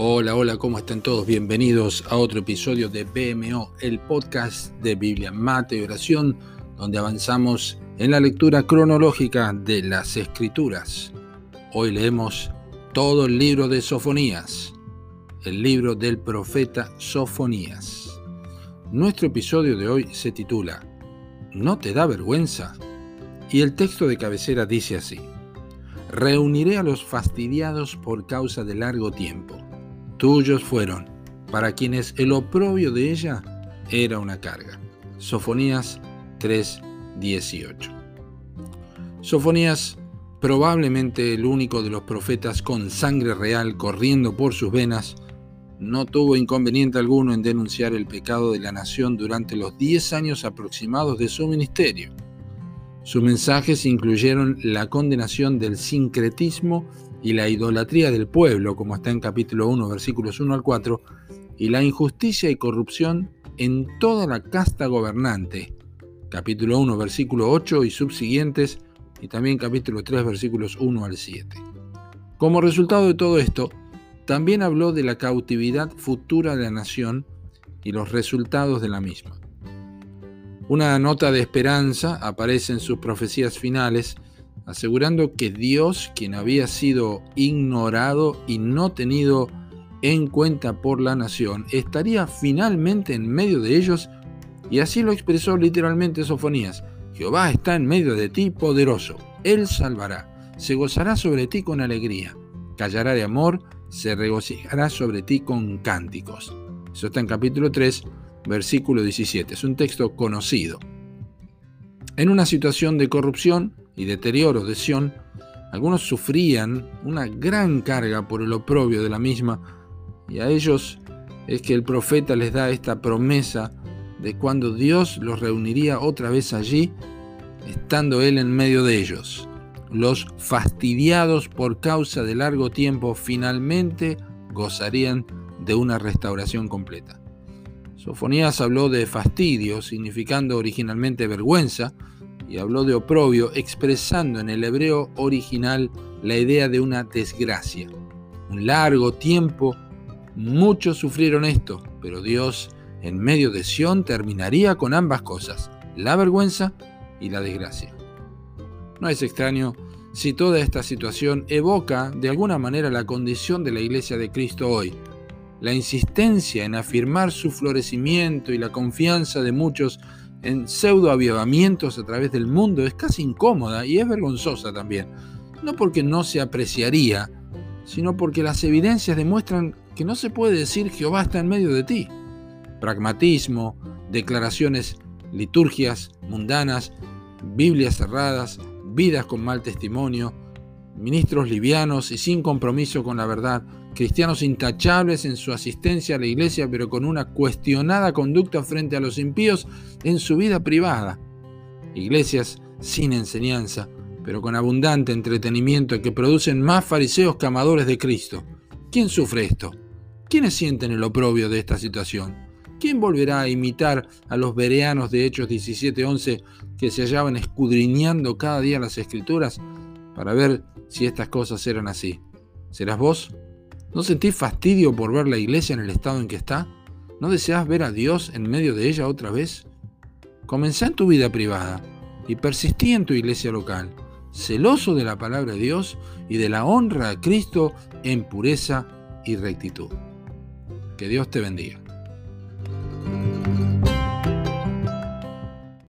Hola, hola, ¿cómo están todos? Bienvenidos a otro episodio de BMO, el podcast de Biblia, Mate y Oración, donde avanzamos en la lectura cronológica de las Escrituras. Hoy leemos todo el libro de Sofonías, el libro del profeta Sofonías. Nuestro episodio de hoy se titula ¿No te da vergüenza? Y el texto de cabecera dice así. Reuniré a los fastidiados por causa de largo tiempo tuyos fueron, para quienes el oprobio de ella era una carga. Sofonías 3:18. Sofonías, probablemente el único de los profetas con sangre real corriendo por sus venas, no tuvo inconveniente alguno en denunciar el pecado de la nación durante los 10 años aproximados de su ministerio. Sus mensajes incluyeron la condenación del sincretismo y la idolatría del pueblo, como está en capítulo 1, versículos 1 al 4, y la injusticia y corrupción en toda la casta gobernante, capítulo 1, versículo 8 y subsiguientes, y también capítulo 3, versículos 1 al 7. Como resultado de todo esto, también habló de la cautividad futura de la nación y los resultados de la misma. Una nota de esperanza aparece en sus profecías finales, asegurando que Dios, quien había sido ignorado y no tenido en cuenta por la nación, estaría finalmente en medio de ellos, y así lo expresó literalmente Sofonías. Jehová está en medio de ti poderoso, Él salvará, se gozará sobre ti con alegría, callará de amor, se regocijará sobre ti con cánticos. Eso está en capítulo 3, versículo 17. Es un texto conocido. En una situación de corrupción, y deterioro de Sión, algunos sufrían una gran carga por el oprobio de la misma, y a ellos es que el profeta les da esta promesa de cuando Dios los reuniría otra vez allí, estando Él en medio de ellos. Los fastidiados por causa de largo tiempo finalmente gozarían de una restauración completa. Sofonías habló de fastidio, significando originalmente vergüenza, y habló de oprobio, expresando en el hebreo original la idea de una desgracia. Un largo tiempo, muchos sufrieron esto, pero Dios en medio de Sión terminaría con ambas cosas, la vergüenza y la desgracia. No es extraño si toda esta situación evoca de alguna manera la condición de la iglesia de Cristo hoy. La insistencia en afirmar su florecimiento y la confianza de muchos en pseudo avivamientos a través del mundo es casi incómoda y es vergonzosa también. No porque no se apreciaría, sino porque las evidencias demuestran que no se puede decir Jehová está en medio de ti. Pragmatismo, declaraciones, liturgias mundanas, Biblias cerradas, vidas con mal testimonio, ministros livianos y sin compromiso con la verdad, cristianos intachables en su asistencia a la iglesia, pero con una cuestionada conducta frente a los impíos en su vida privada. Iglesias sin enseñanza, pero con abundante entretenimiento que producen más fariseos que amadores de Cristo. ¿Quién sufre esto? ¿Quiénes sienten el oprobio de esta situación? ¿Quién volverá a imitar a los bereanos de Hechos 17:11 que se hallaban escudriñando cada día las escrituras para ver si estas cosas eran así? ¿Serás vos? ¿No sentís fastidio por ver la iglesia en el estado en que está? ¿No deseas ver a Dios en medio de ella otra vez? Comenzá en tu vida privada y persistí en tu iglesia local, celoso de la palabra de Dios y de la honra a Cristo en pureza y rectitud. Que Dios te bendiga.